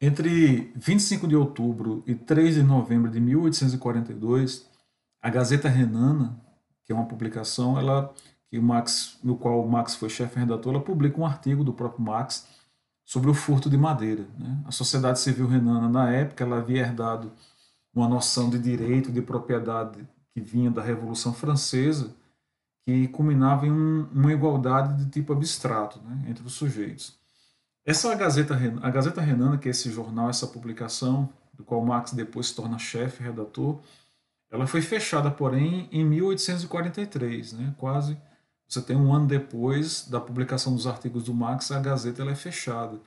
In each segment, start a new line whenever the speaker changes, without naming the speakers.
Entre 25 de outubro e 3 de novembro de 1842, a Gazeta Renana, que é uma publicação, ela que o Max, no qual o Max foi chefe redator, ela publica um artigo do próprio Max sobre o furto de madeira. Né? A sociedade civil renana, na época, ela havia herdado uma noção de direito, de propriedade que vinha da Revolução Francesa, que culminava em um, uma igualdade de tipo abstrato né, entre os sujeitos. Essa Gazeta, a Gazeta Renana, que é esse jornal, essa publicação, do qual Marx depois se torna chefe, redator, ela foi fechada, porém, em 1843, né, quase você tem um ano depois da publicação dos artigos do Marx, a Gazeta ela é fechada.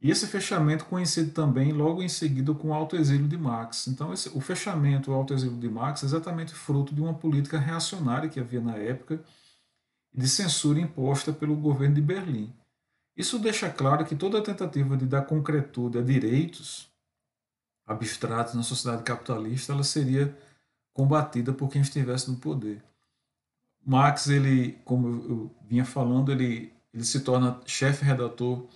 E esse fechamento coincide também logo em seguida com o autoexílio de Marx. Então, esse, o fechamento, o autoexílio de Marx é exatamente fruto de uma política reacionária que havia na época de censura imposta pelo governo de Berlim. Isso deixa claro que toda tentativa de dar concretude a direitos abstratos na sociedade capitalista ela seria combatida por quem estivesse no poder. Marx, ele, como eu vinha falando, ele, ele se torna chefe redator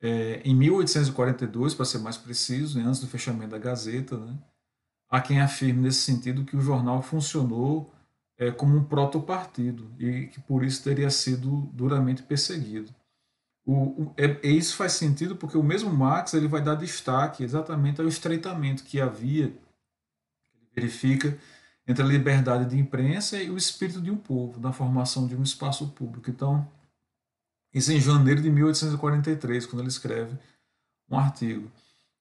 é, em 1842, para ser mais preciso, né, antes do fechamento da Gazeta, né, há quem afirme nesse sentido que o jornal funcionou é, como um protopartido e que por isso teria sido duramente perseguido. O, o, é, isso faz sentido porque o mesmo Marx ele vai dar destaque exatamente ao estreitamento que havia, que ele verifica entre a liberdade de imprensa e o espírito de um povo, da formação de um espaço público. Então, isso em janeiro de 1843, quando ele escreve um artigo.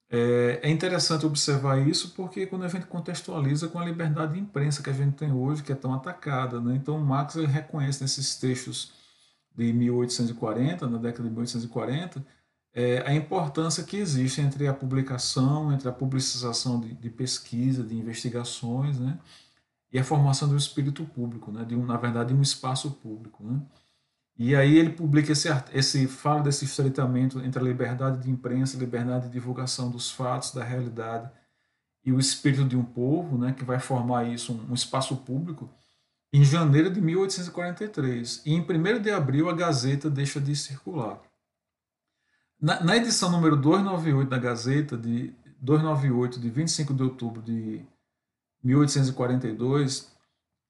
É, é interessante observar isso porque quando a gente contextualiza com a liberdade de imprensa que a gente tem hoje, que é tão atacada. Né? Então, Marx ele reconhece nesses textos de 1840, na década de 1840, é, a importância que existe entre a publicação, entre a publicização de, de pesquisa, de investigações, né? e a formação do espírito público, né? de um, na verdade, de um espaço público. Né? E aí ele publica esse, esse fala desse estreitamento entre a liberdade de imprensa, liberdade de divulgação dos fatos, da realidade e o espírito de um povo, né, que vai formar isso um, um espaço público, em janeiro de 1843. E em 1 de abril a Gazeta deixa de circular. Na, na edição número 298 da Gazeta, de 298 de 25 de outubro de 1842,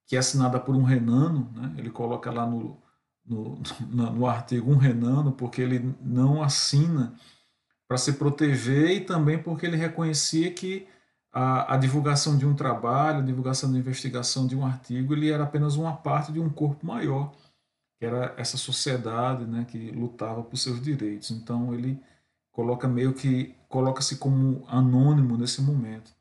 que é assinada por um renano, né, ele coloca lá no no, no, no artigo um renano, porque ele não assina para se proteger e também porque ele reconhecia que a, a, divulgação de um trabalho, a divulgação da investigação de um artigo, ele era apenas uma parte de um corpo maior, que era essa sociedade né, que lutava por seus direitos. Então ele coloca meio que coloca-se como anônimo nesse momento.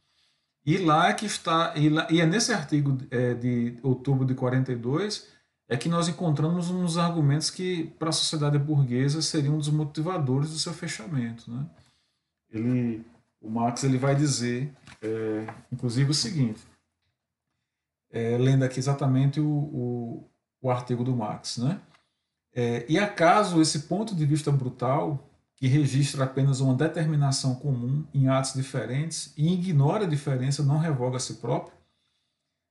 E lá é que está, e, lá, e é nesse artigo é, de outubro de 42 é que nós encontramos uns argumentos que, para a sociedade burguesa, seriam um dos motivadores do seu fechamento. Né? Ele, o Marx ele vai dizer, é, inclusive, o seguinte, é, lendo aqui exatamente o, o, o, artigo do Marx. Né? É, e acaso esse ponto de vista brutal, que registra apenas uma determinação comum em atos diferentes e ignora a diferença, não revoga a si próprio?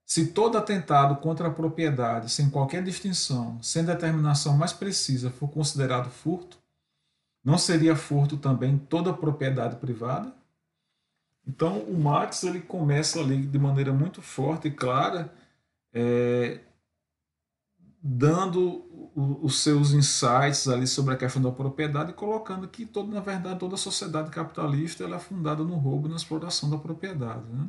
Se todo atentado contra a propriedade, sem qualquer distinção, sem determinação mais precisa, for considerado furto, não seria furto também toda propriedade privada? Então, o Marx ele começa ali de maneira muito forte e clara, é, dando os seus insights ali sobre a questão da propriedade colocando que, todo, na verdade, toda a sociedade capitalista ela é fundada no roubo e na exploração da propriedade. Né?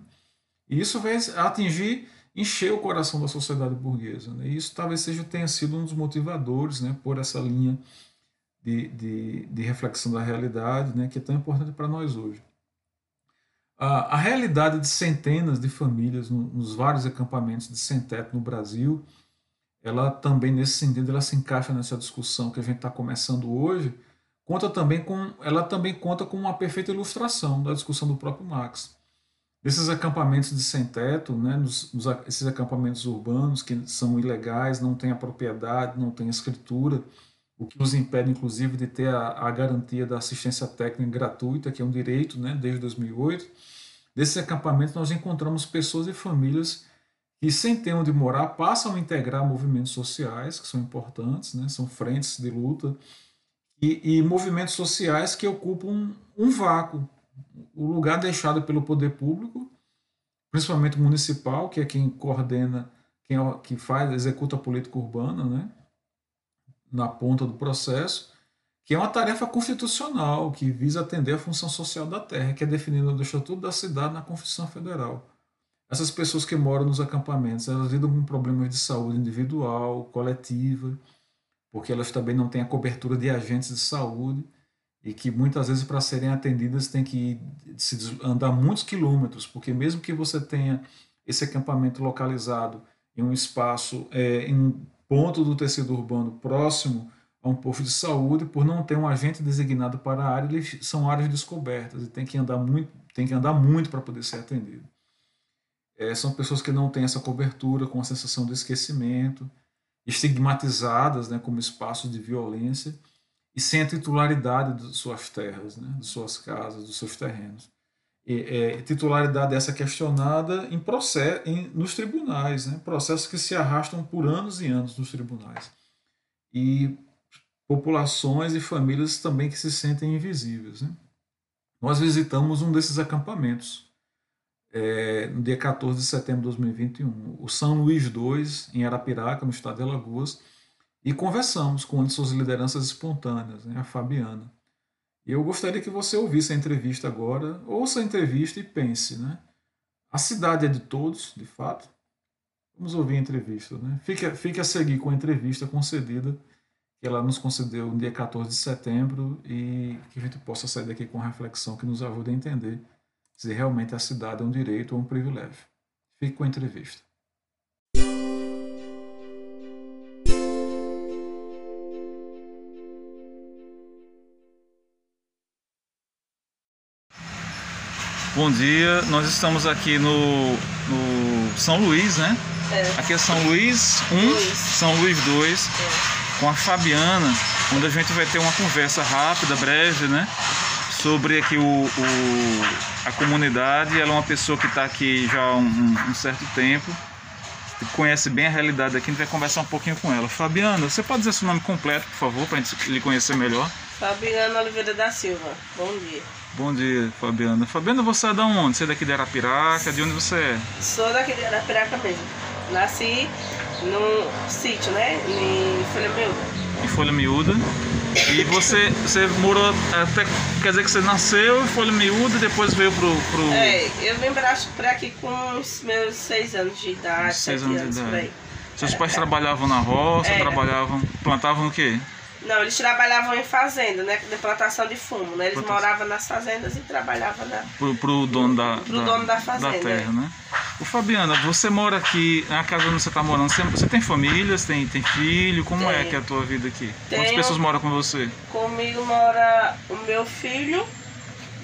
E isso vai atingir encheu o coração da sociedade burguesa. Né? E isso talvez seja tenha sido um dos motivadores né, por essa linha de, de, de reflexão da realidade né, que é tão importante para nós hoje. A, a, realidade de centenas de famílias no, nos vários acampamentos de sem-teto no Brasil, ela também, nesse sentido, ela se encaixa nessa discussão que a gente está começando hoje, conta também com, ela também conta com uma perfeita ilustração da discussão do próprio Marx. Desses acampamentos de sem-teto, né, nos, nos, esses acampamentos urbanos que são ilegais, não têm a propriedade, não têm escritura, o que nos impede, inclusive, de ter a, a garantia da assistência técnica gratuita, que é um direito né, desde 2008. Desses acampamentos, nós encontramos pessoas e famílias que, sem ter onde morar, passam a integrar movimentos sociais, que são importantes, né, são frentes de luta, e, e movimentos sociais que ocupam um, um vácuo O lugar deixado pelo poder público, principalmente municipal, que é quem coordena, quem que faz, executa a política urbana, né? Na ponta do processo, que é uma tarefa constitucional que visa atender a função social da terra, que é definida no Estatuto da Cidade na Constituição Federal. Essas pessoas que moram nos acampamentos, elas lidam com problemas de saúde individual, coletiva, porque elas também não têm a cobertura de agentes de saúde e que muitas vezes para serem atendidas tem que se andar muitos quilômetros, porque mesmo que você tenha esse acampamento localizado em um espaço, é, em ponto do tecido urbano próximo a um posto de saúde, por não ter um agente designado para a área, eles são áreas descobertas e tem que andar muito, tem que andar muito para poder ser atendido. É, são pessoas que não têm essa cobertura, com a sensação de esquecimento, estigmatizadas né, como espaços de violência e sem a titularidade de suas terras, né, de suas casas, dos seus terrenos. É, titularidade essa questionada em processo, em, nos tribunais, né, processos que se arrastam por anos e anos nos tribunais. E populações e famílias também que se sentem invisíveis. Né? Nós visitamos um desses acampamentos é, no dia 14 de setembro de 2021, o São Luís II, em Arapiraca, no estado de Alagoas, e conversamos com uma de suas lideranças espontâneas, né, a Fabiana. E eu gostaria que você ouvisse a entrevista agora, ouça a entrevista e pense, né? A cidade é de todos, de fato. Vamos ouvir a entrevista, né? Fique, fique a seguir com a entrevista concedida que ela nos concedeu no dia 14 de setembro e que a gente possa sair daqui com reflexão que nos ajude a entender se realmente a cidade é um direito ou um privilégio. Fique com a entrevista. Bom dia, nós estamos aqui no, no São Luís, né? É. Aqui é São Luís 1, Luís. São Luís 2, é. com a Fabiana, onde a gente vai ter uma conversa rápida, breve, né? Sobre aqui o, o a comunidade. Ela é uma pessoa que está aqui já há um, um, certo tempo, conhece bem a realidade aqui, a gente vai conversar um pouquinho com ela. Fabiana, você pode dizer seu nome completo, por favor, para a gente lhe conhecer melhor?
Fabiana Oliveira da Silva, bom dia.
Bom dia, Fabiana. Fabiana, você é da onde? Você é daqui de Arapiraca? De onde você é?
Sou daqui de Arapiraca mesmo. Nasci num sítio, né? Em Folha Miúda.
Em Folha Miúda. E você, você morou até. Quer dizer que você nasceu em Folha Miúda e depois veio pro. pro...
É, eu vim para aqui com os meus seis anos de idade. Seis anos, anos de idade.
Seus pais trabalhavam na roça, Era. trabalhavam. plantavam o quê?
Não, eles trabalhavam em fazenda, né? De plantação de fumo, né? Eles plantação. moravam nas fazendas e trabalhavam na.
Pro, pro dono da,
pro da, dono da fazenda.
Da terra, né? O Fabiana, você mora aqui, na casa onde você está morando, você, você, tem família, você tem, tem filho? Como é que é a tua vida aqui? Tenho, Quantas pessoas moram com você?
Comigo mora o meu filho,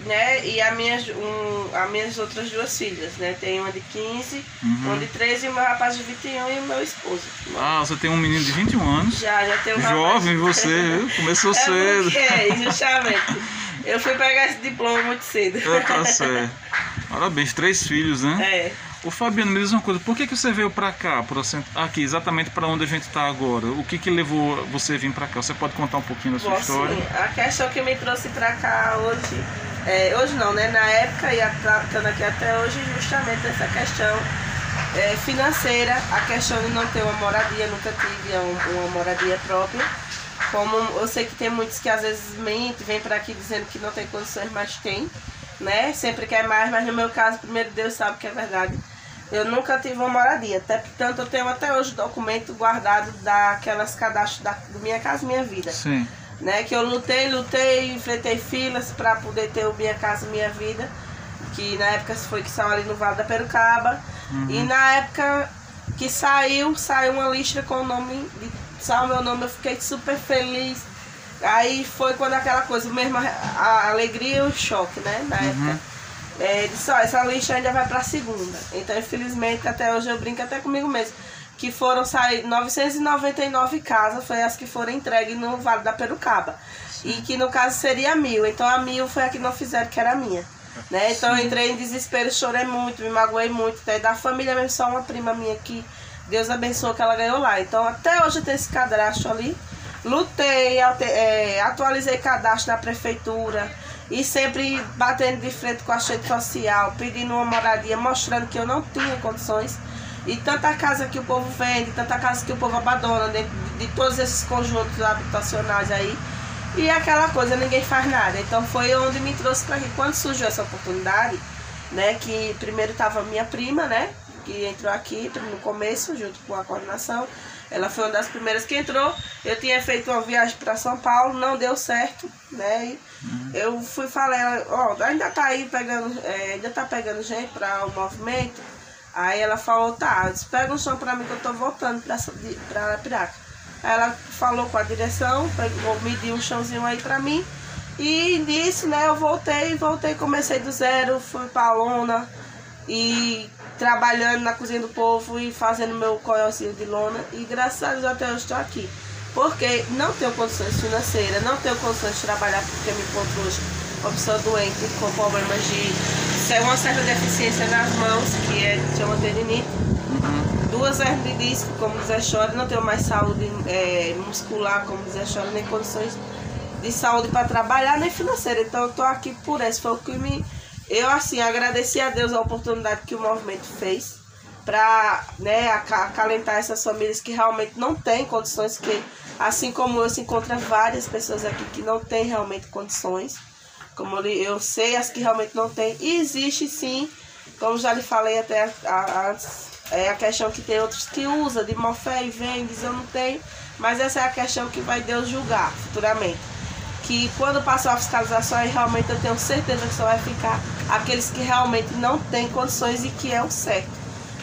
né? E as minhas, um, as minhas outras duas filhas, né? Tem uma de 15, uhum. uma de 13 e o meu rapaz de 21 e o meu esposo.
Ah, você tem um menino de 21 anos?
Já, já tenho um
Jovem rapaz. você, começou
é
cedo.
É, justamente. Eu fui pegar esse diploma muito cedo.
É, tá certo. Parabéns, três filhos, né?
É.
O Fabiano, me diz uma coisa, por que, que você veio para cá, pro, aqui, exatamente para onde a gente está agora? O que, que levou você a vir para cá? Você pode contar um pouquinho da sua Bom, história? Sim.
A questão que me trouxe para cá hoje é, hoje não, né? Na época e estando aqui até hoje, justamente essa questão é, financeira, a questão de não ter uma moradia, nunca tive uma, uma moradia própria. Como eu sei que tem muitos que às vezes mentem, vêm para aqui dizendo que não tem condições, mas tem, né? Sempre quer mais, mas no meu caso, primeiro Deus sabe que é verdade. Eu nunca tive uma moradia, até portanto eu tenho até hoje documento guardado daquelas cadastros da Minha Casa Minha Vida.
Sim
né? Que eu lutei, lutei, enfrentei filas para poder ter o Minha Casa Minha Vida, que na época foi que saiu ali no Vale da Perucaba. Uhum. E na época que saiu, saiu uma lista com o nome, de, saiu meu nome, eu fiquei super feliz. Aí foi quando aquela coisa, mesmo a, a alegria e o choque, né? Na uhum. época. É, disse, ó, essa lista ainda vai pra segunda. Então, infelizmente, até hoje eu brinco até comigo mesmo que foram sair 999 casas, foi as que foram entregues no Vale da Perucaba. E que no caso seria mil. Então a mil foi a que não fizeram, que era minha. Né? Então eu entrei em desespero, chorei muito, me magoei muito. Até da família mesmo, só uma prima minha que Deus abençoou que ela ganhou lá. Então até hoje eu tenho esse cadastro ali. Lutei, é, atualizei cadastro na prefeitura. e sempre batendo de frente com a rede social, pedindo uma moradia, mostrando que eu não tinha condições. E tanta casa que o povo vende, tanta casa que o povo abandona dentro de, de todos esses conjuntos habitacionais aí. E aquela coisa, ninguém faz nada. Então foi onde me trouxe para aqui. Quando surgiu essa oportunidade, né, que primeiro estava minha prima, né, que entrou aqui no começo, junto com a coordenação. Ela foi uma das primeiras que entrou. Eu tinha feito uma viagem para São Paulo, não deu certo, né? Uhum. Eu fui falar, ó, ainda tá aí pegando, é, ainda tá pegando gente para o movimento. Aí ela falou, tá, pega um chão para mim que eu tô voltando para Piraca. Aí ela falou com a direção, pegou, mediu um chãozinho aí para mim. E nisso, né, eu voltei, voltei, comecei do zero, fui pra lona e trabalhando na cozinha do povo e fazendo meu coiocinho de lona. E graças a Deus até hoje estou aqui. Porque não tenho condições financeiras, não tenho condições de trabalhar porque me encontro hoje uma pessoa doente com problemas de uma certa deficiência nas mãos, que é chama tendinite. Uhum. Duas hernias de disco, como dizer chora, não tenho mais saúde é, muscular, como dizer chora, nem condições de saúde para trabalhar, nem financeira. Então eu tô aqui por isso. Foi o que me eu, assim, agradeci a Deus a oportunidade que o movimento fez para né, acalentar essas famílias que realmente não têm condições, que assim como eu, se encontra várias pessoas aqui que não têm realmente condições, como eu sei as que realmente não têm, e existe sim, como já lhe falei até antes, é a questão que tem outros que usam de má fé e vem, eu não tenho, mas essa é a questão que vai Deus julgar futuramente que quando passar a fiscalização, aí realmente eu tenho certeza que só vai ficar aqueles que realmente não têm condições e que é o certo.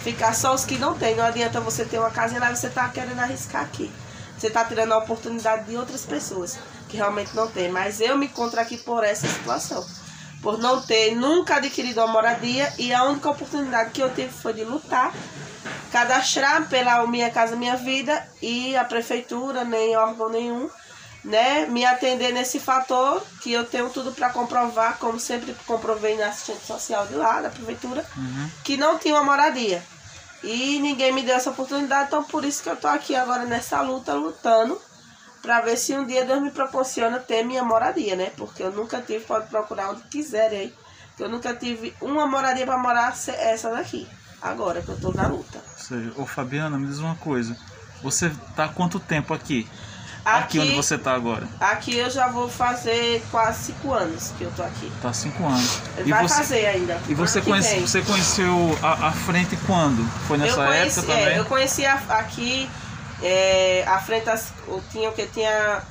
Ficar só os que não têm. Não adianta você ter uma casa e lá você está querendo arriscar aqui. Você está tirando a oportunidade de outras pessoas que realmente não têm. Mas eu me encontro aqui por essa situação. Por não ter nunca adquirido uma moradia e a única oportunidade que eu tive foi de lutar, cadastrar pela Minha Casa Minha Vida e a prefeitura, nem órgão nenhum, né, me atender nesse fator, que eu tenho tudo para comprovar, como sempre comprovei na assistente social de lá, da prefeitura, uhum. que não tinha uma moradia. E ninguém me deu essa oportunidade, então por isso que eu tô aqui agora nessa luta, lutando, para ver se um dia Deus me proporciona ter minha moradia, né? Porque eu nunca tive, pode procurar onde quiserem aí. Eu nunca tive uma moradia para morar essa daqui. Agora que eu tô na luta.
Sei. Ô Fabiana, me diz uma coisa. Você tá há quanto tempo aqui? Aqui, aqui onde você está agora?
Aqui eu já vou fazer quase cinco anos que eu tô aqui.
Tá cinco anos.
E Vai você, fazer ainda.
E você, conhece, você conheceu a, a, frente quando? Foi nessa conheci, época também?
É, eu conheci a, aqui é, a frente, eu tinha o que tinha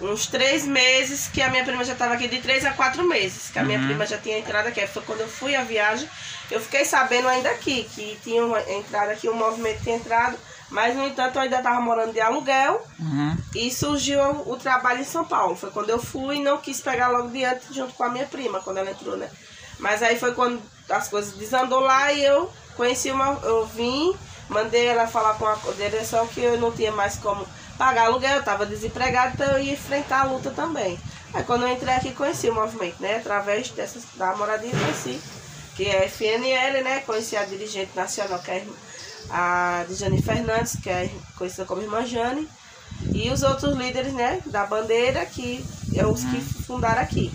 uns três meses que a minha prima já estava aqui, de três a quatro meses, que a minha uhum. prima já tinha entrado aqui. Foi quando eu fui a viagem, eu fiquei sabendo ainda aqui que tinha uma entrada aqui, um movimento tinha entrado. Mas, no entanto, eu ainda estava morando de aluguel uhum. e surgiu o trabalho em São Paulo. Foi quando eu fui e não quis pegar logo diante junto com a minha prima, quando ela entrou, né? Mas aí foi quando as coisas desandou lá e eu conheci uma. Eu vim, mandei ela falar com a direção que eu não tinha mais como pagar aluguel, eu estava desempregado, então eu ia enfrentar a luta também. Aí quando eu entrei aqui conheci o movimento, né? Através dessa, da moradia conheci, que é FNL, né? Conheci a dirigente nacional, que é a Jane Fernandes, que é conhecida como Irmã Jane, e os outros líderes né, da bandeira, que é os que fundaram aqui.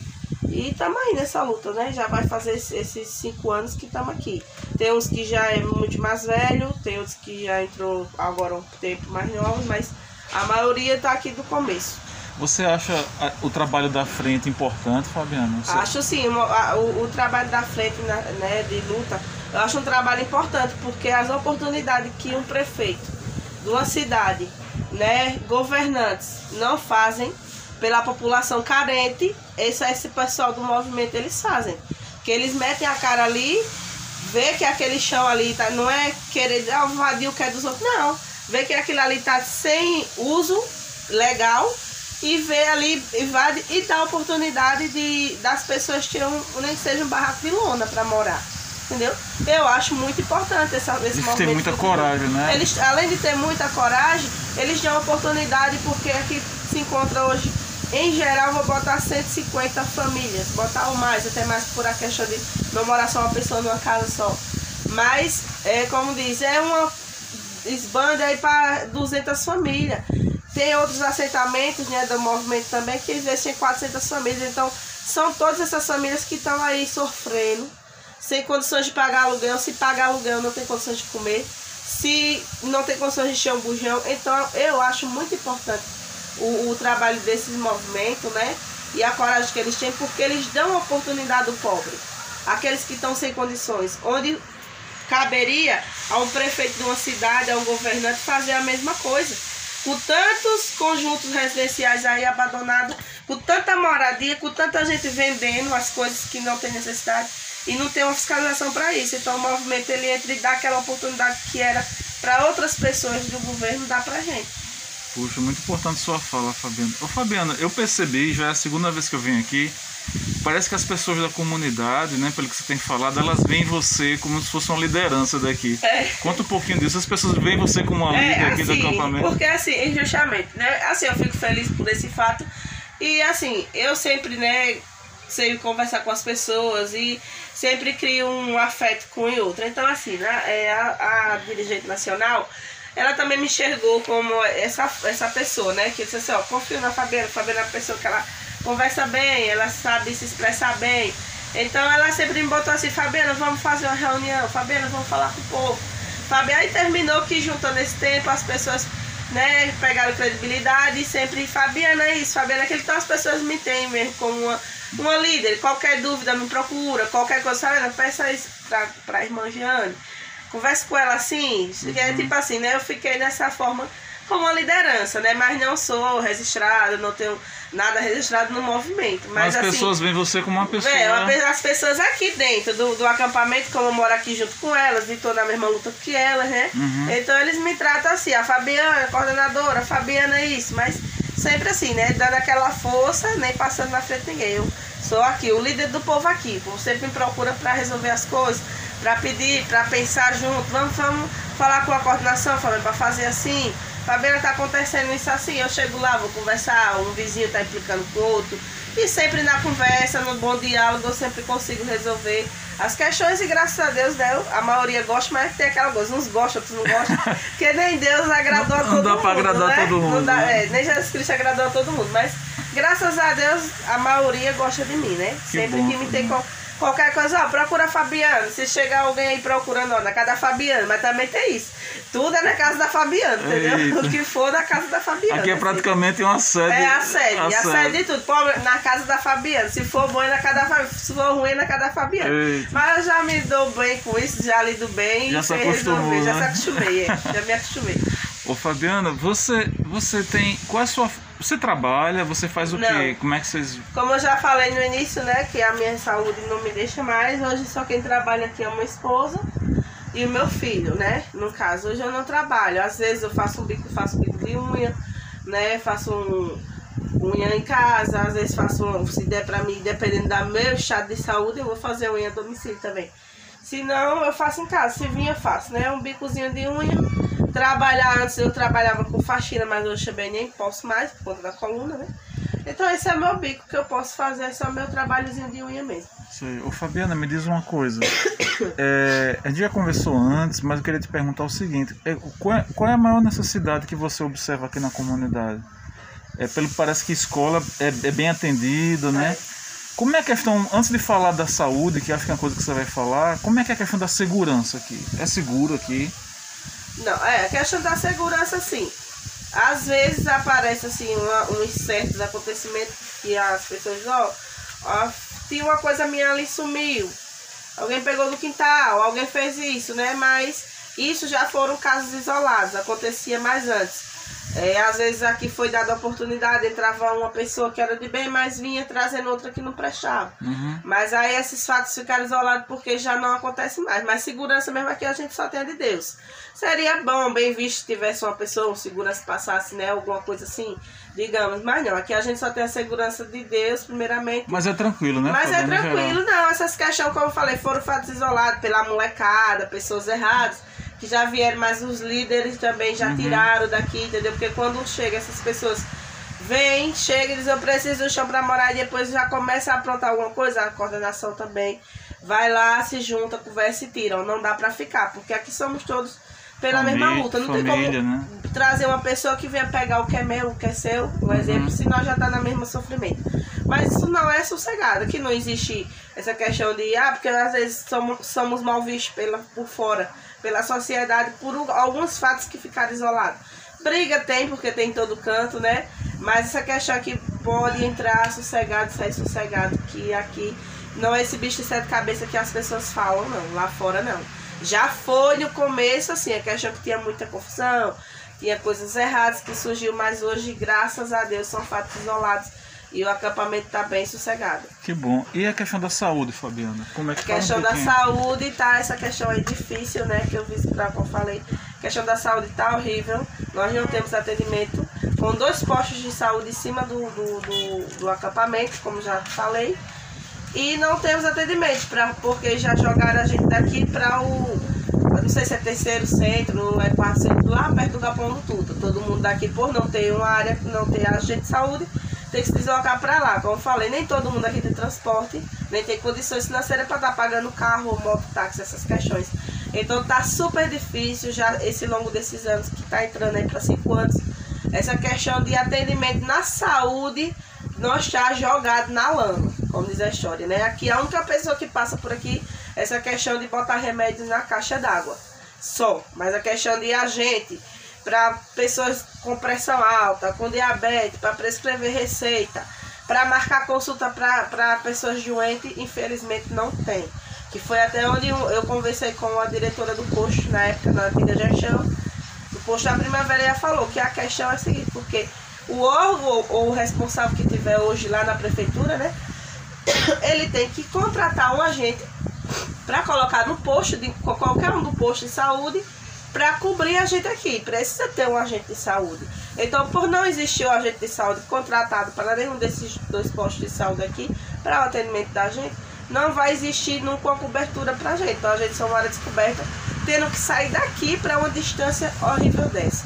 E estamos aí nessa luta, né? Já vai fazer esses cinco anos que estamos aqui. Tem uns que já é muito mais velho, tem outros que já entrou agora um tempo mais novo, mas a maioria está aqui do começo.
Você acha o trabalho da frente importante, Fabiano? Você...
Acho sim, o, o, o, trabalho da frente né, de luta, eu acho um trabalho importante, porque as oportunidades que um prefeito de uma cidade, né, governantes, não fazem pela população carente, esse, esse pessoal do movimento eles fazem. Que eles metem a cara ali, vê que aquele chão ali tá, não é querer ah, invadir o que é dos outros, não. Vê que aquilo ali tá sem uso legal e vê ali, invade e dá a oportunidade de, das pessoas terem, nem que seja um barraco de lona para morar. Entendeu? Eu acho muito importante essa, esse eles movimento.
Tem muita coragem, né?
Eles, além de ter muita coragem, eles têm a oportunidade, porque aqui se encontra hoje, em geral, vou botar 150 famílias, botar ou mais, até mais por a questão de não morar só uma pessoa numa casa só. Mas, é, como diz, é uma esbanda aí para 200 famílias. Tem outros assentamentos né, do movimento também que existem 400 famílias. Então, são todas essas famílias que estão aí sofrendo, sem condições de pagar aluguel. Se pagar aluguel, não tem condições de comer. Se não tem condições de encher um bujão. Então, eu acho muito importante o, o trabalho desses movimentos, né? E a coragem que eles têm, porque eles dão oportunidade ao pobre. Aqueles que estão sem condições. Onde caberia a um prefeito de uma cidade, a um governante fazer a mesma coisa. Com tantos conjuntos residenciais aí abandonados, com tanta moradia, com tanta gente vendendo as coisas que não tem necessidade e não tem uma fiscalização para isso. Então o movimento ele entra e dá aquela oportunidade que era para outras pessoas do governo, dá para gente.
Puxa, muito importante sua fala, Fabiana. Ô Fabiana, eu percebi, já é a segunda vez que eu venho aqui, parece que as pessoas da comunidade, né, pelo que você tem falado, elas veem você como se fosse uma liderança daqui. É. Conta um pouquinho disso. As pessoas veem você como uma é, líder aqui
assim,
do acampamento.
Porque assim, injustamente, né? Assim, eu fico feliz por esse fato. E assim, eu sempre, né, sei conversar com as pessoas e sempre crio um afeto com o outro. Então, assim, né, é, a, a dirigente nacional, ela também me enxergou como essa, essa pessoa, né? Que disse assim, ó, confio na Fabiana, Fabiana é uma pessoa que ela conversa bem, ela sabe se expressar bem. Então ela sempre me botou assim, Fabiana, vamos fazer uma reunião, Fabiana, vamos falar com o povo. Fabiana, aí terminou que juntando esse tempo as pessoas né, pegaram credibilidade e sempre, Fabiana é isso, Fabiana é que então as pessoas me têm mesmo como uma, uma líder. Qualquer dúvida me procura, qualquer coisa, Fabiana, peça isso pra, pra irmã Giane. Converse com ela assim, uhum. é tipo assim, né? Eu fiquei dessa forma como uma liderança, né? Mas não sou registrada, não tenho nada registrado no movimento.
Mas, as
assim,
pessoas veem você como uma pessoa. É,
as pessoas aqui dentro do, do acampamento, como eu moro aqui junto com elas, e estou na mesma luta que elas, né? Uhum. Então eles me tratam assim, a Fabiana, a coordenadora, a Fabiana é isso, mas sempre assim, né? Dando aquela força, nem passando na frente de ninguém. Eu sou aqui, o líder do povo aqui. Você me procura para resolver as coisas, para pedir, para pensar junto. Vamos, vamos falar com a coordenação, falando para fazer assim Fabiana, tá acontecendo isso assim, eu chego lá, vou conversar, um vizinho tá implicando com o outro. E sempre na conversa, no bom diálogo, eu sempre consigo resolver as questões e graças a Deus, né, a maioria gosta, mas tem aquela coisa, uns gostam, outros não gostam, porque nem Deus agradou a todo mundo.
Não dá pra agradar
né?
todo mundo.
Dá,
né?
é, nem Jesus Cristo agradou a todo mundo, mas graças a Deus a maioria gosta de mim, né?
Que
sempre
bom,
que me tem qualquer coisa, ó, procura a Fabiana. Se chegar alguém aí procurando, ó, na casa da Fabiana, mas também tem isso. Tudo é na casa da Fabiana, entendeu?
Eita.
O que for na casa da Fabiana.
Aqui é praticamente uma sede.
É a sede, a, a sede de tudo. Pobre, na casa da Fabiana. Se for bom é na casa da Fabiana, se for ruim é na casa da Fabiana.
Eita.
Mas eu já me dou bem com isso, já lido bem.
Já se acostumou, né?
Já se acostumei, é. já me acostumei.
Ô Fabiana, você, você tem. Qual é a sua. Você trabalha, você faz o
Não.
quê? Como é que vocês.
Como eu já falei no início, né, que a minha saúde não me deixa mais, hoje só quem trabalha aqui é uma esposa e o meu filho, né? No caso, hoje eu não trabalho. Às vezes eu faço um bico, faço um bico de unha, né? Faço um unha em casa, às vezes faço um, se der pra mim, dependendo da meu estado de saúde, eu vou fazer unha a domicílio também. Se não, eu faço em casa. Se vir, eu faço, né? Um bicozinho de unha. Trabalhar antes eu trabalhava com faxina, mas hoje também nem posso mais por conta da coluna, né? Então esse é o meu bico que eu posso fazer, é só meu trabalhozinho de unha mesmo.
Sei. Ô Fabiana, me diz uma coisa. É, a gente já conversou antes, mas eu queria te perguntar o seguinte: é, qual, é, qual é a maior necessidade que você observa aqui na comunidade? É, pelo que parece que escola é, é bem atendida, né? Como é a questão, antes de falar da saúde, que acho que é uma coisa que você vai falar, como é que é a questão da segurança aqui? É seguro aqui?
Não, é, a questão da segurança, sim. Às vezes aparece assim uma, uns certos acontecimentos que as pessoas, ó, ó, tinha uma coisa minha ali sumiu. Alguém pegou do quintal, alguém fez isso, né? Mas isso já foram casos isolados, acontecia mais antes. É, às vezes aqui foi dada a oportunidade, entrava uma pessoa que era de bem, mas vinha trazendo outra que não prestava.
Uhum.
Mas aí esses fatos ficaram isolados porque já não acontece mais. Mas segurança mesmo aqui a gente só tem a de Deus. Seria bom, bem visto, tivesse uma pessoa, um segurança passasse, né? Alguma coisa assim, digamos. Mas não, aqui a gente só tem a segurança de Deus, primeiramente.
Mas é tranquilo, né?
Mas é tranquilo, não. Essas questões, como eu falei, foram fatos isolados pela molecada, pessoas erradas que já vieram, mas os líderes também já uhum. tiraram daqui, entendeu? Porque quando chega essas pessoas vêm, chegam e dizem, eu preciso do chão para morar, e depois já começa a aprontar alguma coisa, a coordenação também vai lá, se junta, conversa e tiram. Não dá para ficar, porque aqui somos todos pela
Família-
mesma luta. Não
família,
tem como
né?
trazer uma pessoa que venha pegar o que é meu, o que é seu, um
Uhum.
exemplo, se nós já tá no mesmo sofrimento. Mas isso não é sossegado, que não existe essa questão de, ah, porque às vezes somos, somos mal vistos pela, por fora, pela sociedade, por alguns fatos que ficaram isolados. Briga tem, porque tem em todo canto, né? Mas essa questão aqui pode entrar sossegado, sair sossegado, que aqui não é esse bicho de sete cabeças que as pessoas falam, não. Lá fora, não. Já foi no começo, assim, a questão que tinha muita confusão, tinha coisas erradas que surgiu, mas hoje, graças a Deus, são fatos isolados e o acampamento está bem sossegado.
Que bom. E a questão da saúde, Fabiana? Como é que
A
fala um
questão da saúde, tá? Essa questão aí difícil, né? Que eu vi como eu falei. A questão da saúde tá horrível. Nós não temos atendimento. Com dois postos de saúde em cima do, do, do, do acampamento, como já falei. E não temos atendimento, pra, porque já jogaram a gente daqui para o. Eu não sei se é terceiro centro, não é quarto centro, lá perto do Galpão do Tuta. Todo mundo daqui, por não ter uma área, não ter agente de saúde, tem que se deslocar para lá. Como eu falei, nem todo mundo aqui tem transporte, nem tem condições financeiras para estar pagando carro, moto, táxi, essas questões. Então tá super difícil já esse longo desses anos que tá entrando aí para cinco anos. Essa questão de atendimento na saúde não está jogado na lama, como diz a história, né? Aqui a única pessoa que passa por aqui é essa questão de botar remédios na caixa d'água. Só. Mas a questão de agente para pessoas com pressão alta, com diabetes, para prescrever receita, para marcar consulta para pessoas doentes, infelizmente não tem. Que foi até onde eu conversei com a diretora do posto na época, na antiga gestão, do posto da primavera, e ela falou que a questão é a seguinte, porque o órgão ou o responsável que tiver hoje lá na prefeitura, né? Ele tem que contratar um agente para colocar no posto, de qualquer um do posto de saúde, para cobrir a gente aqui. Precisa ter um agente de saúde. Então, por não existir o agente de saúde contratado para nenhum desses dois postos de saúde aqui, para o atendimento da gente, não vai existir nunca uma cobertura para a gente. Então, a gente só uma área descoberta, tendo que sair daqui para uma distância horrível dessa.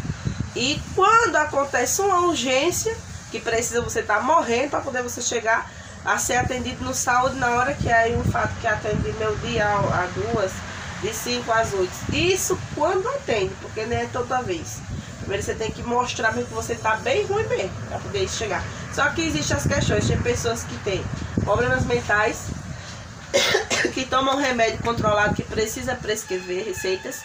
E quando acontece uma urgência, que precisa você estar morrendo para poder você chegar a ser atendido no saúde na hora que é um fato que atende meu dia a a duas, de 5 às 8. Isso quando atende, porque nem é toda vez. Primeiro você tem que mostrar mesmo que você está bem ruim mesmo, para poder chegar. Só que existem as questões, tem pessoas que têm problemas mentais, que tomam remédio controlado, que precisa prescrever receitas,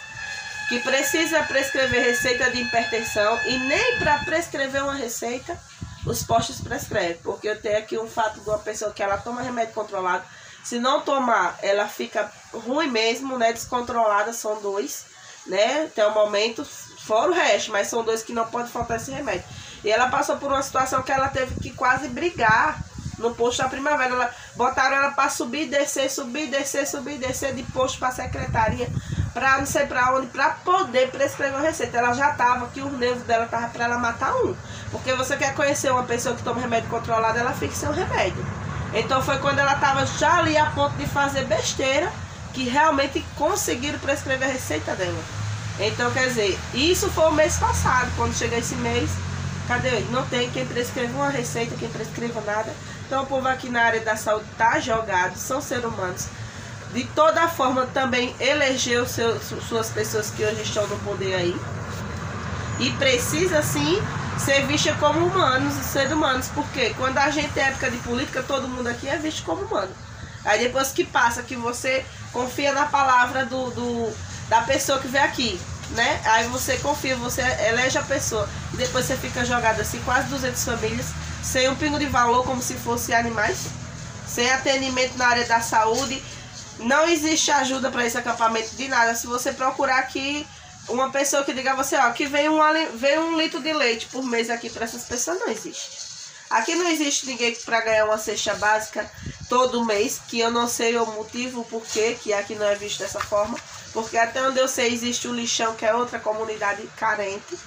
que precisa prescrever receita de hipertensão e nem para prescrever uma receita os postos prescrevem, porque eu tenho aqui um fato de uma pessoa que ela toma remédio controlado, se não tomar, ela fica ruim mesmo, né, descontrolada, são dois, né, até o momento, fora o resto, mas são dois que não pode faltar esse remédio. E ela passou por uma situação que ela teve que quase brigar no posto da primavera. Ela, botaram ela para subir, descer, subir, descer, subir, descer de posto para secretaria, para não sei para onde, para poder prescrever uma receita. Ela já tava que o nervo dela tava para ela matar um. Porque você quer conhecer uma pessoa que toma remédio controlado, ela fica sem o remédio. Então foi quando ela tava já ali a ponto de fazer besteira que realmente conseguiram prescrever a receita dela. Então, quer dizer, isso foi o mês passado, quando chega esse mês, cadê? Não tem quem prescreva uma receita, quem prescreva nada. Então, o povo aqui na área da saúde tá jogado, são seres humanos. De toda forma, também elegeu seus, suas pessoas que hoje estão no poder aí. E precisa, sim, ser vista como humanos e seres humanos. Porque quando a gente é época de política, todo mundo aqui é visto como humano. Aí depois que passa, que você confia na palavra do, do da pessoa que vem aqui, né? Aí você confia, você elege a pessoa. E depois você fica jogado assim, quase 200 famílias, sem um pingo de valor, como se fossem animais. Sem atendimento na área da saúde. Não existe ajuda para esse acampamento de nada. Se você procurar aqui uma pessoa que diga a você, ó, que vem um, vem um litro de leite por mês aqui para essas pessoas, não existe. Aqui não existe ninguém para ganhar uma cesta básica todo mês, que eu não sei o motivo, porquê, que aqui não é visto dessa forma. Porque até onde eu sei existe o lixão, que é outra comunidade carente,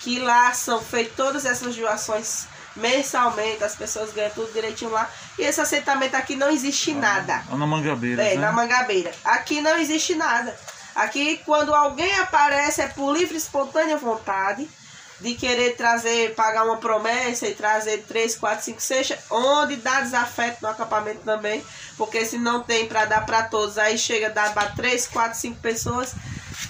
que lá são feitas todas essas doações mensalmente, as pessoas ganham tudo direitinho lá. E esse assentamento aqui não existe nada.
Lá na Mangabeira,
É,
né?
na Mangabeira. Aqui não existe nada. Aqui, quando alguém aparece, é por livre e espontânea vontade de querer trazer, pagar uma promessa e trazer três, quatro, cinco cestas, onde dá desafeto no acampamento também, porque se não tem para dar para todos, aí chega a dar para três, quatro, cinco pessoas,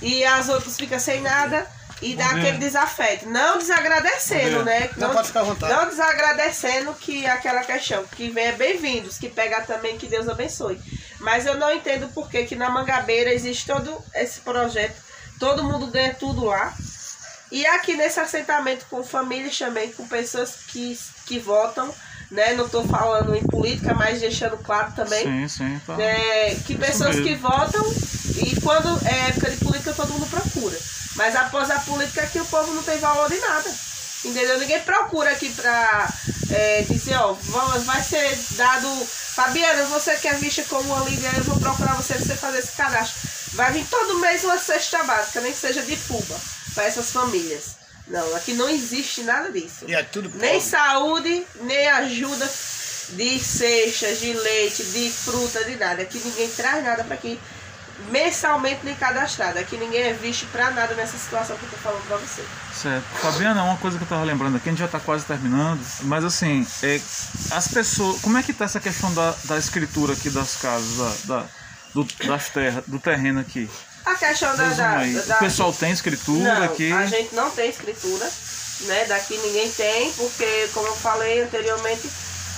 e as outras ficam sem nada e dá
Vamos ver.
aquele desafeto. Não desagradecendo,
ver.
né?
Não, pode ficar à vontade.
Não desagradecendo que aquela questão, que venha bem-vindos, que pega também, que Deus abençoe. Mas eu não entendo por que que na Mangabeira existe todo esse projeto, todo mundo ganha tudo lá. E aqui nesse assentamento com famílias também, com pessoas que, que votam, né? Não estou falando em política, mas deixando claro também.
Sim, sim, tá.
É, que pessoas que votam e quando é época de política todo mundo procura. Mas após a política aqui o povo não tem valor de nada. Entendeu? Ninguém procura aqui pra é, dizer, ó, vamos, vai ser dado. Fabiana, você que é vista como uma líder, eu vou procurar você pra você fazer esse cadastro. Vai vir todo mês uma cesta básica, nem que seja de fuba, para essas famílias. Não, aqui não existe nada disso.
E é tudo
Nem saúde, nem ajuda de cestas, de leite, de fruta, de nada. Aqui ninguém traz nada para aqui mensalmente nem cadastrado. Aqui ninguém é visto para nada nessa situação que eu tô falando para você.
Certo. Fabiana, uma coisa que eu tava lembrando aqui, a gente já tá quase terminando, mas assim, é, as pessoas. Como é que tá essa questão da, da escritura aqui das casas, da, da- do, das terras, do terreno aqui?
A questão da. Da, da-
O pessoal tem escritura
não,
aqui.
a gente não tem escritura, né? Daqui ninguém tem, porque como eu falei anteriormente,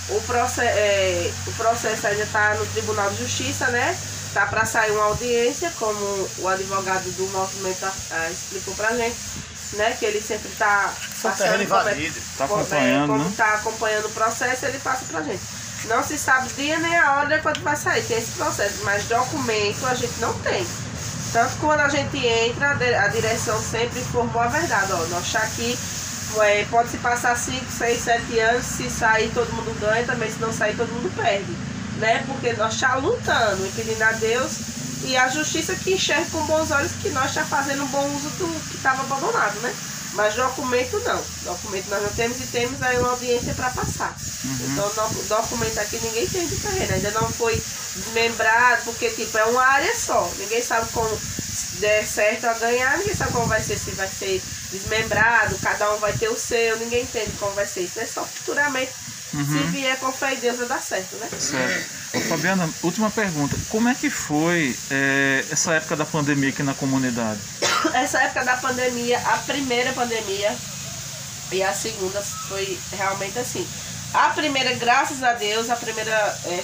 o, proce é, o processo ainda está no Tribunal de Justiça, né? Tá para sair uma audiência, como o advogado do movimento ah, explicou pra gente, né? Que ele sempre está
Foi terreno invadido.
Tá
como- é,
acompanhando,
como
né?
acompanhando o processo, ele passa pra gente. Não se sabe dia nem a hora quando vai sair, tem esse processo, mas documento a gente não tem. Tanto quando a gente entra, a di- a direção sempre informou a verdade. Ó, nós achar aqui é, pode se passar 5, 6, 7 anos, se sair todo mundo ganha, também se não sair todo mundo perde. Né? Porque nós está lutando e pedindo a Deus e a justiça que enxerga com bons olhos que nós está fazendo um bom uso do que estava abandonado, né? Mas documento não. Documento nós não temos e temos aí uma audiência para passar. Então no- documento aqui ninguém tem de terreno. Ainda não foi desmembrado, porque tipo, é uma área só. Ninguém sabe como se der certo a ganhar, ninguém sabe como vai ser, se vai ser desmembrado, cada um vai ter o seu, ninguém entende como vai ser isso. É só futuramente, se vier com fé em Deus vai dar certo, né?
Certo. Ô, Fabiana, última pergunta. Como é que foi é, essa época da pandemia aqui na comunidade?
essa época da pandemia, a primeira pandemia e a segunda foi realmente assim. A primeira, graças a Deus, a primeira é,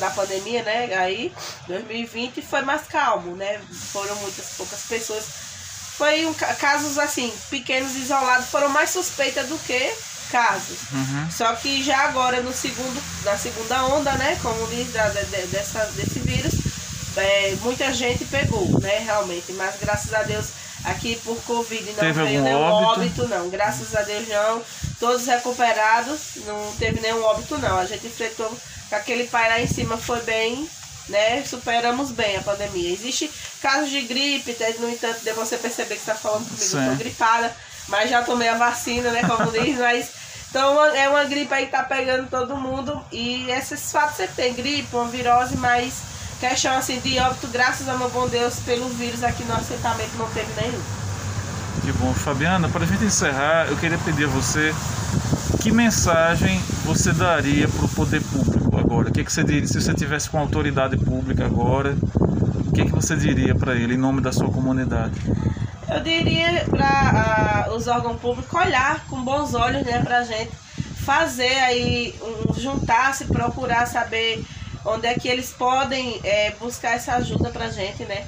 da pandemia, né? Aí, 2020 foi mais calmo, né? Foram muitas poucas pessoas. Foi um, ca- casos assim, pequenos, isolados, foram mais suspeitas do que casos.
Uhum.
Só que já agora no segundo, na segunda onda, né, como diz da, de- dessa, desse vírus, é, muita gente pegou, né, realmente. Mas graças a Deus aqui por Covid não
Teve
veio nenhum
óbito?
óbito? não. Graças a Deus não. Todos recuperados, não teve nenhum óbito não. A gente enfrentou aquele pai lá em cima, foi bem, né? Superamos bem a pandemia. Existe casos de gripe, no entanto, de você perceber que está falando comigo, eu tô gripada, mas já tomei a vacina, né? Como diz, mas. Então é uma gripe aí que tá pegando todo mundo. E esses fatos você tem, gripe, uma virose, mas questão assim de óbito, graças ao meu bom Deus, pelo vírus aqui no assentamento não teve nenhum.
Que bom. Fabiana, para a gente encerrar, eu queria pedir a você que mensagem você daria para o poder público agora? O que, que você diria se você tivesse com autoridade pública agora? O que, que você diria para ele em nome da sua comunidade?
Eu diria para os órgãos públicos olhar com bons olhos né, para a gente fazer aí, um, juntar-se, procurar saber onde é que eles podem é, buscar essa ajuda para a gente, né?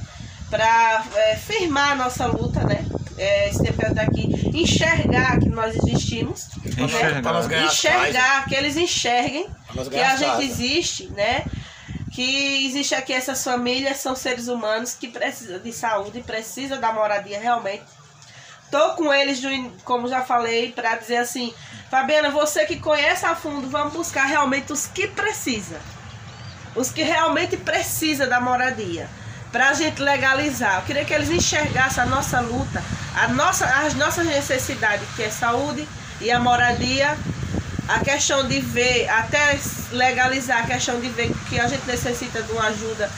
Para firmar a nossa luta, né? É, esse tempo que eu tô aqui, enxergar que nós existimos,
Enxergar.
As
enxergar, que eles enxerguem que a gente existe, né? Que existe aqui essas famílias, são seres humanos que precisam de saúde, precisam da moradia realmente. Tô com eles, como já falei, para dizer assim, Fabiana, você que conhece a fundo, vamos buscar realmente os que precisa. Os que realmente precisa da moradia. Pra gente legalizar. Eu queria que eles enxergassem a nossa luta, a nossa, as nossas necessidades, que é saúde e a moradia, a questão de ver, até legalizar a questão de ver que a gente necessita de uma ajuda,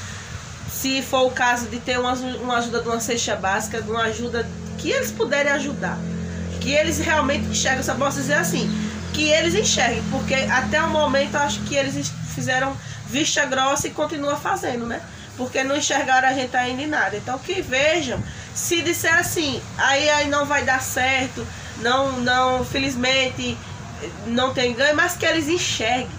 se for o caso de ter uma, uma ajuda de uma cesta básica, de uma ajuda que eles puderem ajudar. Que eles realmente enxerguem, só posso dizer assim, que eles enxerguem, porque até o momento acho que eles es- fizeram vista grossa e continuam fazendo, né? Porque não enxergaram a gente ainda em nada. Então que vejam Se disser assim, aí, aí não vai dar certo, não, não, felizmente não tem ganho, mas que eles enxerguem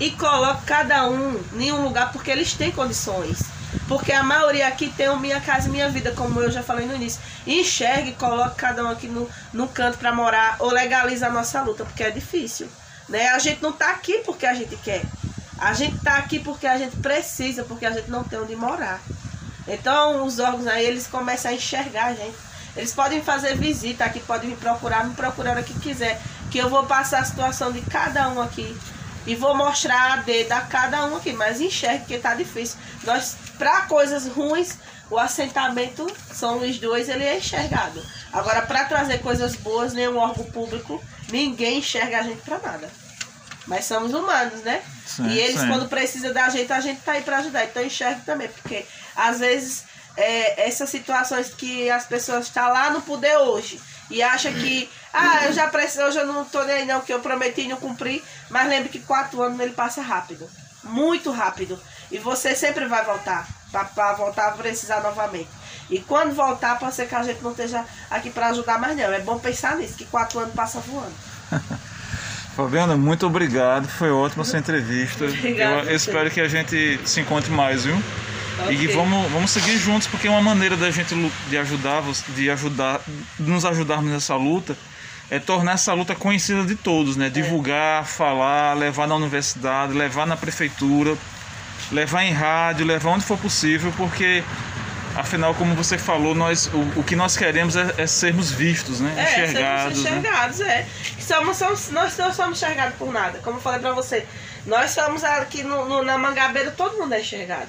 e coloquem cada um em um lugar porque eles têm condições. Porque a maioria aqui tem o Minha Casa Minha Vida, como eu já falei no início. Enxergue e coloque cada um aqui no, no canto para morar ou legaliza a nossa luta, porque é difícil. Né? A gente não está aqui porque a gente quer. A gente está aqui porque a gente precisa, porque a gente não tem onde morar. Então os órgãos aí, eles começam a enxergar a gente. Eles podem fazer visita aqui, podem me procurar, me procurar o que quiser. Que eu vou passar a situação de cada um aqui. E vou mostrar a dedo a cada um aqui. Mas enxergue que tá difícil. Nós, para coisas ruins, o assentamento São Luís dois ele é enxergado. Agora, para trazer coisas boas, nenhum órgão público, ninguém enxerga a gente para nada. Mas somos humanos, né? Sim, e eles, sim. quando precisa da gente, a gente tá aí para ajudar. Então enxergue também, porque às vezes é, essas situações que as pessoas estão tá lá no poder hoje e acha que, ah, eu já preciso, hoje eu não tô nem aí não, que eu prometi e não cumpri, mas lembre que quatro anos ele passa rápido, muito rápido. E você sempre vai voltar, para voltar precisar novamente. E quando voltar, pode ser que a gente não esteja aqui para ajudar mais não. É bom pensar nisso, que quatro anos passa voando.
Fabiana, muito obrigado. Foi ótima essa entrevista. eu espero que a gente se encontre mais, viu? Okay. E vamos, vamos seguir juntos, porque é uma maneira da gente de ajudar, de ajudar, de nos ajudarmos nessa luta é tornar essa luta conhecida de todos, né? É. Divulgar, falar, levar na universidade, levar na prefeitura, levar em rádio, levar onde for possível, porque afinal, como você falou, nós, o, o que nós queremos é, é sermos vistos, né?
É, enxergados. Sermos enxergados, né? é. Somos, somos, nós não somos enxergados por nada, como eu falei pra você. Nós somos aqui no, no, na Mangabeira, todo mundo é enxergado.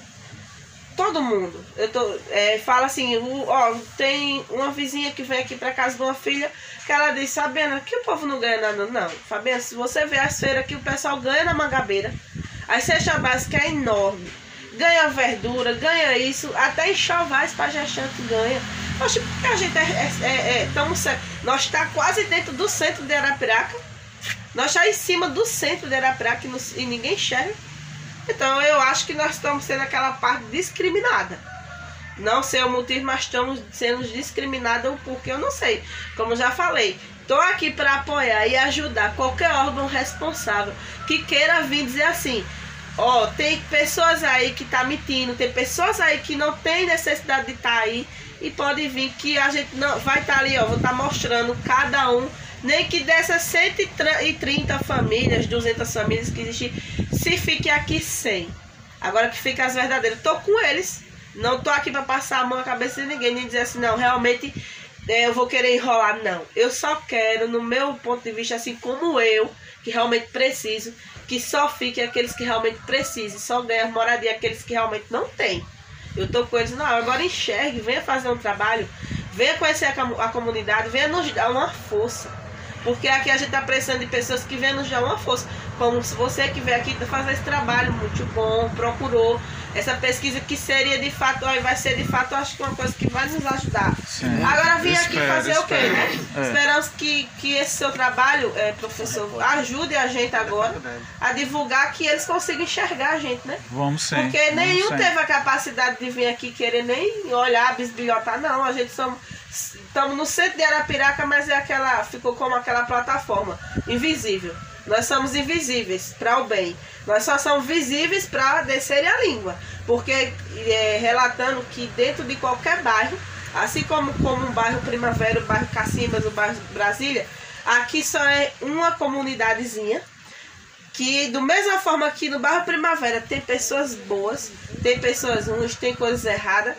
Todo mundo. Eu tô, é, fala assim, ó, tem uma vizinha que vem aqui pra casa de uma filha que ela diz, Fabiana, que o povo não ganha nada, não. Fabiana, se você vê as feiras que o pessoal ganha na Mangabeira, a cesta básica é enorme. Ganha verdura, ganha isso, até enxovais para gestante ganha. Poxa, porque a gente é, é, é, é tão, nós está quase dentro do centro de Arapiraca. Nós está em cima do centro de Arapiraca e, e ninguém enxerga. Então eu acho que nós estamos sendo aquela parte discriminada. Não sei o motivo, mas estamos sendo discriminados porque eu não sei. Como já falei, estou aqui para apoiar e ajudar qualquer órgão responsável que queira vir dizer assim. Ó, oh, tem pessoas aí que tá mentindo, tem pessoas aí que não tem necessidade de estar tá aí e pode vir que a gente não vai estar tá ali, ó, vou estar tá mostrando cada um nem que dessas 130 famílias, 200 famílias que existem, se fique aqui 100. Agora que fica as verdadeiras, tô com eles. Não tô aqui para passar a mão na cabeça de ninguém, nem dizer assim, não, realmente é, eu vou querer enrolar, não. Eu só quero, no meu ponto de vista, assim como eu, que realmente preciso, que só fiquem aqueles que realmente precisam, só ganham moradia aqueles que realmente não têm. Eu tô com eles, não, agora enxergue, venha fazer um trabalho, venha conhecer a, a comunidade, venha nos dar uma força. Porque aqui a gente está precisando de pessoas que venham nos dar uma força. Como se você que veio aqui fazer esse trabalho muito bom, procurou essa pesquisa que seria de fato, ó, vai ser de fato, acho que uma coisa que vai nos ajudar. Sim. Agora vim aqui fazer espero. o quê, né? É. Esperamos que, que esse seu trabalho, é, professor, ajude a gente agora a divulgar que eles consigam enxergar a gente, né?
Vamos sim.
Porque
Vamos
nenhum sim. teve a capacidade de vir aqui querer nem olhar, bisbilhotar, não. A gente somos estamos no centro de Arapiraca, mas é aquela, ficou como aquela plataforma invisível. Nós somos invisíveis para o bem. Nós só somos visíveis para descer a língua. Porque é, relatando que dentro de qualquer bairro, assim como, como o bairro Primavera, o bairro Cacimbas, o bairro Brasília, aqui só é uma comunidadezinha. Que do mesma forma que no bairro Primavera tem pessoas boas, tem pessoas ruins, tem coisas erradas,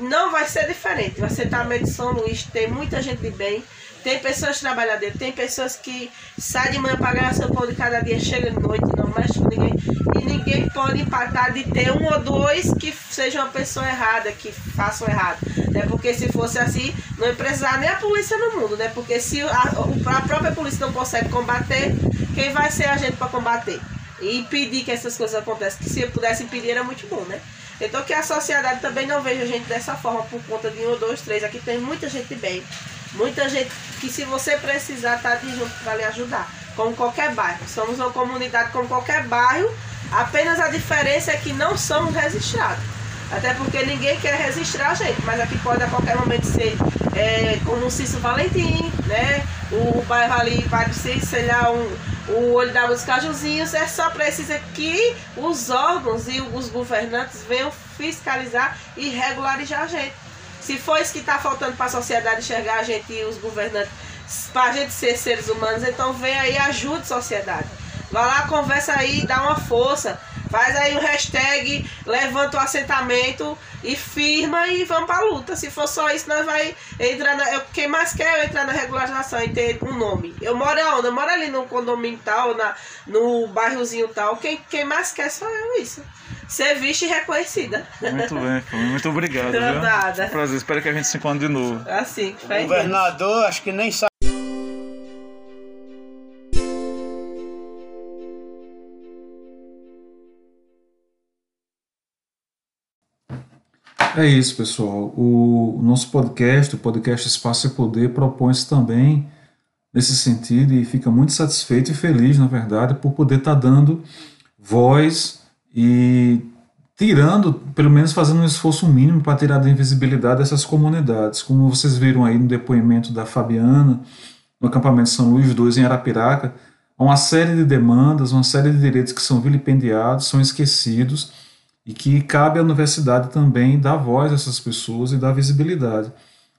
não vai ser diferente. Vai ser também de São Luís, tem muita gente de bem, tem pessoas trabalhadoras, tem pessoas que saem de manhã para ganhar seu pão de cada dia, chega de noite, não mexe com ninguém. E ninguém pode empatar de ter um ou dois que seja uma pessoa errada, que façam errado. Né? Porque se fosse assim, não precisar nem a polícia no mundo, né? Porque se a, a própria polícia não consegue combater, quem vai ser a gente para combater? E impedir que essas coisas aconteçam. Que se pudesse impedir era muito bom, né? Então que a sociedade também não veja a gente dessa forma por conta de um, dois, três. Aqui tem muita gente bem. Muita gente que se você precisar tá de junto para lhe ajudar. Como qualquer bairro. Somos uma comunidade como qualquer bairro. Apenas a diferença é que não somos registrados. Até porque ninguém quer registrar a gente, mas aqui pode a qualquer momento ser é, como o Cício Valentim, né? O bairro ali, Padre Cício, sei lá, um, o Olho da Luz Cajuzinhos, é só precisa que os órgãos e os governantes venham fiscalizar e regularizar a gente. Se for isso que está faltando para a sociedade enxergar a gente e os governantes, para a gente ser seres humanos, então vem aí ajude a sociedade. Vai lá, conversa aí, dá uma força. Faz aí o hashtag, levanta o assentamento e firma e vamos pra luta. Se for só isso, nós vai entrar na. Eu, quem mais quer entrar na regularização e ter um nome? Eu moro onde? Eu moro ali no condomínio tal, na, no bairrozinho tal. Quem, quem mais quer sou eu isso. Ser vista e reconhecida.
Muito bem, muito obrigado.
Não,
viu?
nada.
Prazer, espero que a gente se encontre de novo.
Assim,
O governador, acho que nem sabe.
É isso, pessoal. O nosso podcast, o podcast Espaço e Poder, propõe-se também nesse sentido e fica muito satisfeito e feliz, na verdade, por poder estar dando voz e tirando, pelo menos fazendo um esforço mínimo para tirar da invisibilidade dessas comunidades. Como vocês viram aí no depoimento da Fabiana, no acampamento São Luís II em Arapiraca, há uma série de demandas, uma série de direitos que são vilipendiados, são esquecidos e que cabe à universidade também dar voz a essas pessoas e dar visibilidade.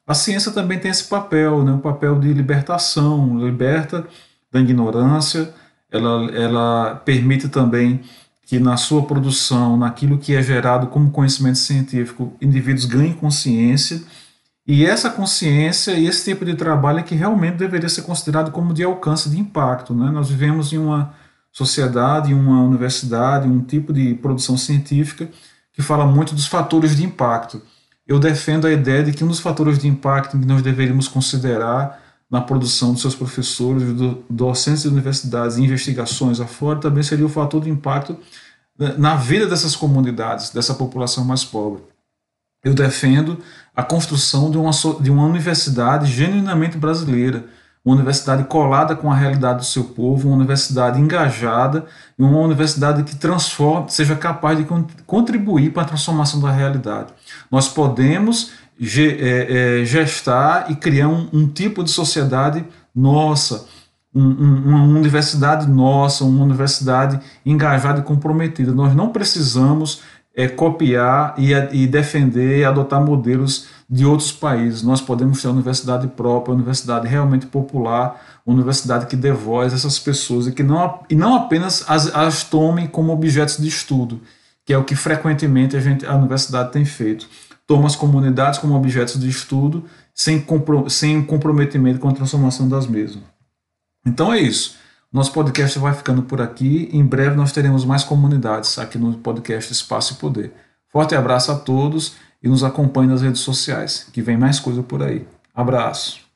A ciência também tem esse papel, né, o papel de libertação, liberta da ignorância, ela, ela permite também que na sua produção, naquilo que é gerado como conhecimento científico, indivíduos ganhem consciência, e essa consciência e esse tipo de trabalho é que realmente deveria ser considerado como de alcance de impacto. Né? Nós vivemos em uma sociedade, uma universidade, um tipo de produção científica que fala muito dos fatores de impacto. Eu defendo a ideia de que um dos fatores de impacto que nós deveríamos considerar na produção dos seus professores, do, docentes de universidades e investigações afora, também seria o fator de impacto né, na vida dessas comunidades, dessa população mais pobre. Eu defendo a construção de uma, de uma universidade genuinamente brasileira, uma universidade colada com a realidade do seu povo, uma universidade engajada uma universidade que transforme, seja capaz de contribuir para a transformação da realidade. Nós podemos é, é, gestar e criar um, tipo de sociedade nossa, um, um, uma universidade nossa, uma universidade engajada e comprometida. Nós não precisamos é, copiar e, e defender e adotar modelos de outros países. Nós podemos ter uma universidade própria, uma universidade realmente popular, uma universidade que dê voz a essas pessoas e que não, e não apenas as, as como objetos de estudo, que é o que frequentemente a, gente, a universidade tem feito. Toma as comunidades como objetos de estudo sem, compro, sem comprometimento com a transformação das mesmas. Então é isso. Nosso podcast vai ficando por aqui. Em breve nós teremos mais comunidades aqui no podcast Espaço e Poder. Forte abraço a todos e nos acompanhe nas redes sociais, que vem mais coisa por aí. Abraço.